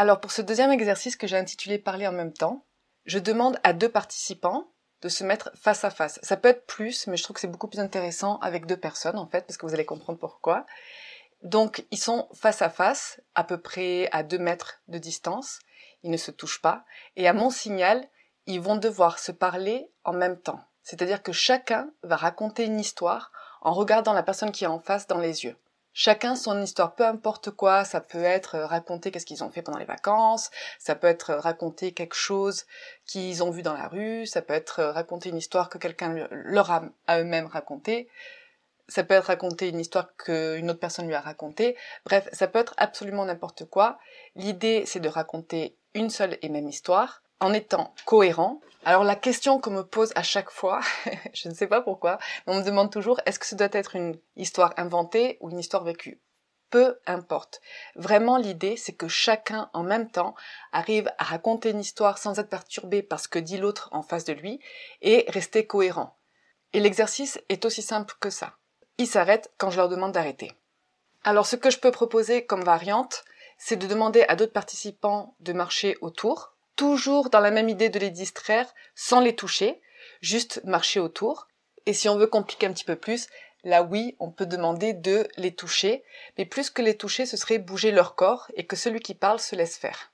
Alors pour ce deuxième exercice que j'ai intitulé Parler en même temps, je demande à deux participants de se mettre face à face. Ça peut être plus, mais je trouve que c'est beaucoup plus intéressant avec deux personnes en fait, parce que vous allez comprendre pourquoi. Donc ils sont face à face, à peu près à deux mètres de distance, ils ne se touchent pas, et à mon signal, ils vont devoir se parler en même temps. C'est-à-dire que chacun va raconter une histoire en regardant la personne qui est en face dans les yeux. Chacun son histoire, peu importe quoi, ça peut être raconter qu'est-ce qu'ils ont fait pendant les vacances, ça peut être raconter quelque chose qu'ils ont vu dans la rue, ça peut être raconter une histoire que quelqu'un leur a à eux-mêmes raconté, ça peut être raconter une histoire qu'une autre personne lui a racontée, bref, ça peut être absolument n'importe quoi. L'idée c'est de raconter une seule et même histoire, en étant cohérent. Alors la question qu'on me pose à chaque fois, je ne sais pas pourquoi, on me demande toujours est-ce que ce doit être une histoire inventée ou une histoire vécue? Peu importe. Vraiment, l'idée, c'est que chacun, en même temps, arrive à raconter une histoire sans être perturbé par ce que dit l'autre en face de lui et rester cohérent. Et l'exercice est aussi simple que ça. Ils s'arrêtent quand je leur demande d'arrêter. Alors, ce que je peux proposer comme variante, c'est de demander à d'autres participants de marcher autour, toujours dans la même idée de les distraire sans les toucher, juste marcher autour. Et si on veut compliquer un petit peu plus, là oui, on peut demander de les toucher, mais plus que les toucher, ce serait bouger leur corps et que celui qui parle se laisse faire.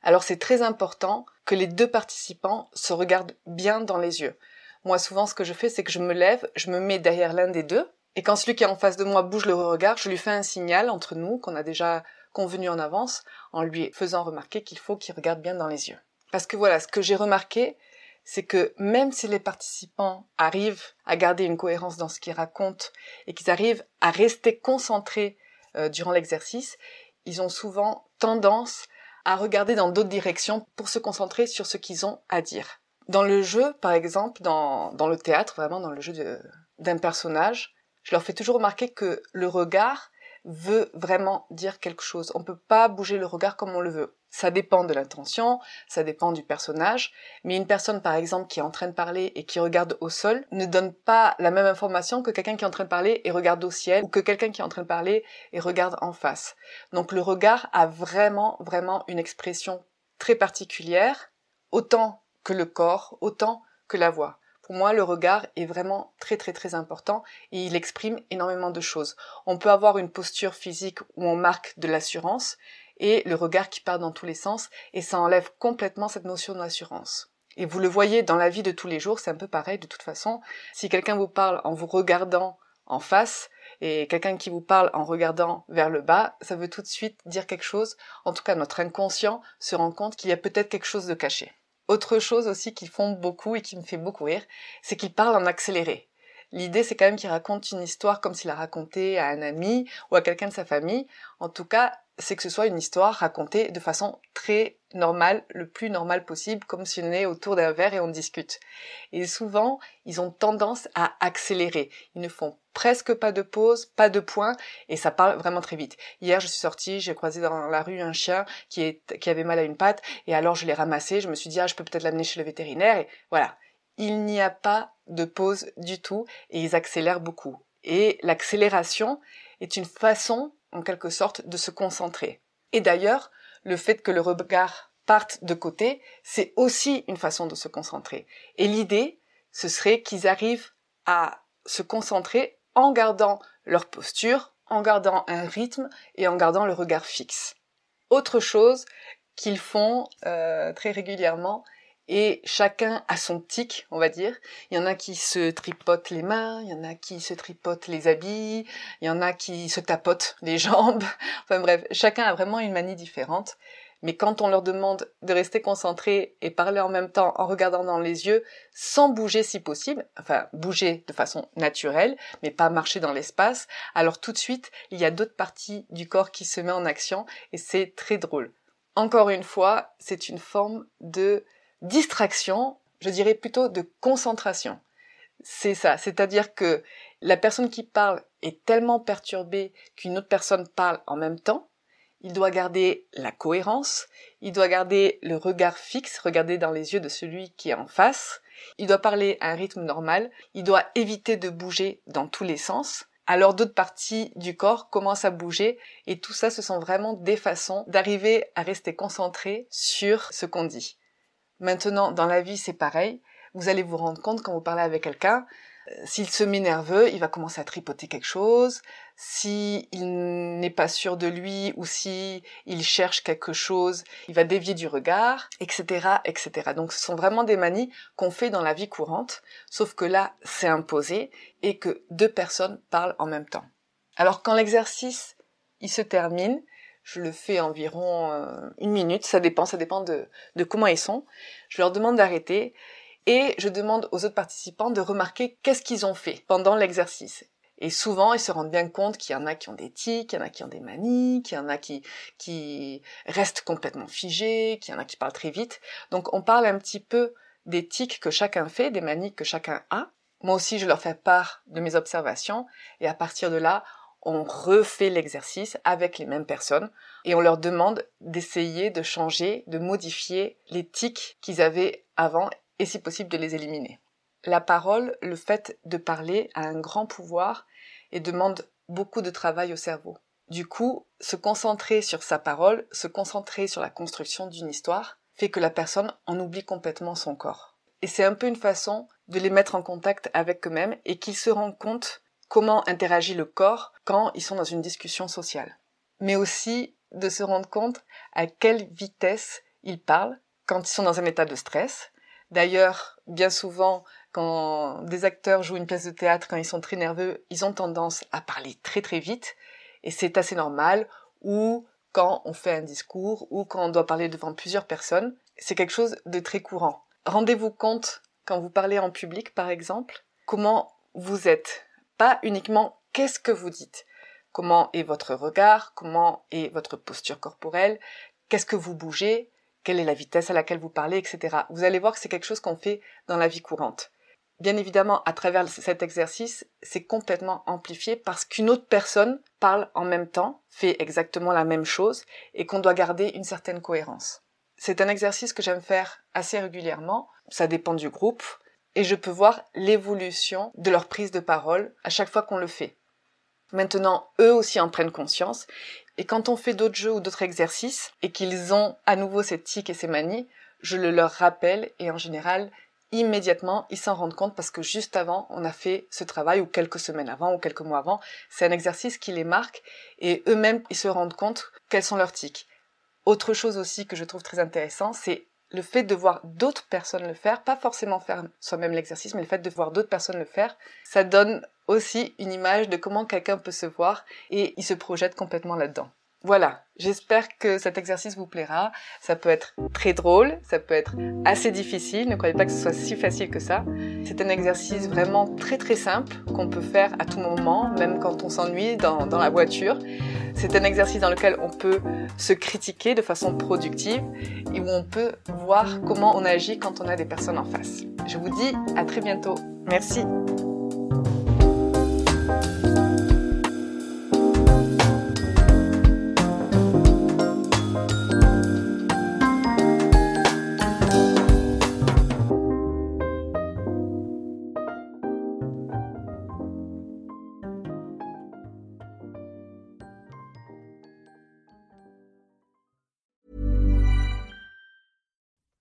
Alors c'est très important que les deux participants se regardent bien dans les yeux. Moi souvent ce que je fais c'est que je me lève, je me mets derrière l'un des deux, et quand celui qui est en face de moi bouge le regard, je lui fais un signal entre nous qu'on a déjà convenu en avance en lui faisant remarquer qu'il faut qu'il regarde bien dans les yeux. Parce que voilà, ce que j'ai remarqué, c'est que même si les participants arrivent à garder une cohérence dans ce qu'ils racontent et qu'ils arrivent à rester concentrés euh, durant l'exercice, ils ont souvent tendance à regarder dans d'autres directions pour se concentrer sur ce qu'ils ont à dire. Dans le jeu, par exemple, dans, dans le théâtre, vraiment dans le jeu d'un personnage, je leur fais toujours remarquer que le regard veut vraiment dire quelque chose. On peut pas bouger le regard comme on le veut. Ça dépend de l'intention, ça dépend du personnage, mais une personne par exemple qui est en train de parler et qui regarde au sol ne donne pas la même information que quelqu'un qui est en train de parler et regarde au ciel ou que quelqu'un qui est en train de parler et regarde en face. Donc le regard a vraiment vraiment une expression très particulière, autant que le corps, autant que la voix. Pour moi, le regard est vraiment très très très important et il exprime énormément de choses. On peut avoir une posture physique où on marque de l'assurance et le regard qui part dans tous les sens et ça enlève complètement cette notion d'assurance. Et vous le voyez dans la vie de tous les jours, c'est un peu pareil de toute façon. Si quelqu'un vous parle en vous regardant en face, et quelqu'un qui vous parle en regardant vers le bas, ça veut tout de suite dire quelque chose. En tout cas, notre inconscient se rend compte qu'il y a peut-être quelque chose de caché. Autre chose aussi qu'ils font beaucoup et qui me fait beaucoup rire, c'est qu'ils parlent en accéléré. L'idée, c'est quand même qu'ils racontent une histoire comme s'il la racontait à un ami ou à quelqu'un de sa famille. En tout cas, c'est que ce soit une histoire racontée de façon très normale, le plus normale possible, comme si on est autour d'un verre et on discute. Et souvent, ils ont tendance à accélérer. Ils ne font presque pas de pause, pas de point, et ça parle vraiment très vite. Hier, je suis sortie, j'ai croisé dans la rue un chien qui, avait mal à une patte, et alors je l'ai ramassé, je me suis dit, ah, je peux peut-être l'amener chez le vétérinaire, et voilà. Il n'y a pas de pause du tout, et ils accélèrent beaucoup. Et l'accélération est une façon en quelque sorte, de se concentrer. Et d'ailleurs, le fait que le regard parte de côté, c'est aussi une façon de se concentrer. Et l'idée, ce serait qu'ils arrivent à se concentrer en gardant leur posture en gardant un rythme et en gardant le regard fixe. Autre chose qu'ils font euh, très régulièrement, et chacun a son tic, on va dire. Il y en a qui se tripotent les mains, il y en a qui se tripotent les habits, il y en a qui se tapotent les jambes. Enfin bref, chacun a vraiment une manie différente. Mais quand on leur demande de rester concentrés et parler en même temps en regardant dans les yeux, sans bouger si possible, enfin bouger de façon naturelle, mais pas marcher dans l'espace, alors tout de suite, il y a d'autres parties du corps qui se mettent en action et c'est très drôle. Encore une fois, c'est une forme de distraction, je dirais plutôt de concentration. C'est ça, c'est-à-dire que la personne qui parle est tellement perturbée qu'une autre personne parle en même temps. Il doit garder la cohérence, il doit garder le regard fixe, regarder dans les yeux de celui qui est en face, il doit parler à un rythme normal, il doit éviter de bouger dans tous les sens, alors d'autres parties du corps commencent à bouger et tout ça ce sont vraiment des façons d'arriver à rester concentré sur ce qu'on dit. Maintenant, dans la vie, c'est pareil. Vous allez vous rendre compte quand vous parlez avec quelqu'un, euh, s'il se met nerveux, il va commencer à tripoter quelque chose. S'il n'est pas sûr de lui ou si il cherche quelque chose, il va dévier du regard, etc., etc. Donc, ce sont vraiment des manies qu'on fait dans la vie courante, sauf que là, c'est imposé et que deux personnes parlent en même temps. Alors, quand l'exercice il se termine, je le fais environ euh, une minute, ça dépend, ça dépend de, de comment ils sont. Je leur demande d'arrêter et je demande aux autres participants de remarquer qu'est-ce qu'ils ont fait pendant l'exercice. Et souvent, ils se rendent bien compte qu'il y en a qui ont des tics, qu'il y en a qui ont des manies, qu'il y en a qui, qui restent complètement figés, qu'il y en a qui parlent très vite. Donc, on parle un petit peu des tics que chacun fait, des manies que chacun a. Moi aussi, je leur fais part de mes observations. Et à partir de là, on refait l'exercice avec les mêmes personnes et on leur demande d'essayer de changer, de modifier les tics qu'ils avaient avant et si possible de les éliminer. La parole, le fait de parler a un grand pouvoir et demande beaucoup de travail au cerveau. Du coup, se concentrer sur sa parole, se concentrer sur la construction d'une histoire, fait que la personne en oublie complètement son corps. Et c'est un peu une façon de les mettre en contact avec eux-mêmes et qu'ils se rendent compte comment interagit le corps quand ils sont dans une discussion sociale. Mais aussi de se rendre compte à quelle vitesse ils parlent quand ils sont dans un état de stress. D'ailleurs, bien souvent, quand des acteurs jouent une pièce de théâtre, quand ils sont très nerveux, ils ont tendance à parler très très vite, et c'est assez normal, ou quand on fait un discours, ou quand on doit parler devant plusieurs personnes, c'est quelque chose de très courant. Rendez-vous compte, quand vous parlez en public par exemple, comment vous êtes, pas uniquement qu'est-ce que vous dites. Comment est votre regard, comment est votre posture corporelle, qu'est-ce que vous bougez, quelle est la vitesse à laquelle vous parlez, etc. Vous allez voir que c'est quelque chose qu'on fait dans la vie courante. Bien évidemment, à travers cet exercice, c'est complètement amplifié parce qu'une autre personne parle en même temps, fait exactement la même chose et qu'on doit garder une certaine cohérence. C'est un exercice que j'aime faire assez régulièrement. Ça dépend du groupe et je peux voir l'évolution de leur prise de parole à chaque fois qu'on le fait. Maintenant, eux aussi en prennent conscience, et quand on fait d'autres jeux ou d'autres exercices, et qu'ils ont à nouveau ces tics et ces manies, je le leur rappelle, et en général, immédiatement, ils s'en rendent compte parce que juste avant, on a fait ce travail, ou quelques semaines avant, ou quelques mois avant, c'est un exercice qui les marque, et eux-mêmes, ils se rendent compte quels sont leurs tics. Autre chose aussi que je trouve très intéressant, c'est le fait de voir d'autres personnes le faire, pas forcément faire soi-même l'exercice, mais le fait de voir d'autres personnes le faire, ça donne aussi une image de comment quelqu'un peut se voir et il se projette complètement là-dedans. Voilà, j'espère que cet exercice vous plaira. Ça peut être très drôle, ça peut être assez difficile, ne croyez pas que ce soit si facile que ça. C'est un exercice vraiment très très simple qu'on peut faire à tout moment, même quand on s'ennuie dans, dans la voiture. C'est un exercice dans lequel on peut se critiquer de façon productive et où on peut voir comment on agit quand on a des personnes en face. Je vous dis à très bientôt. Merci.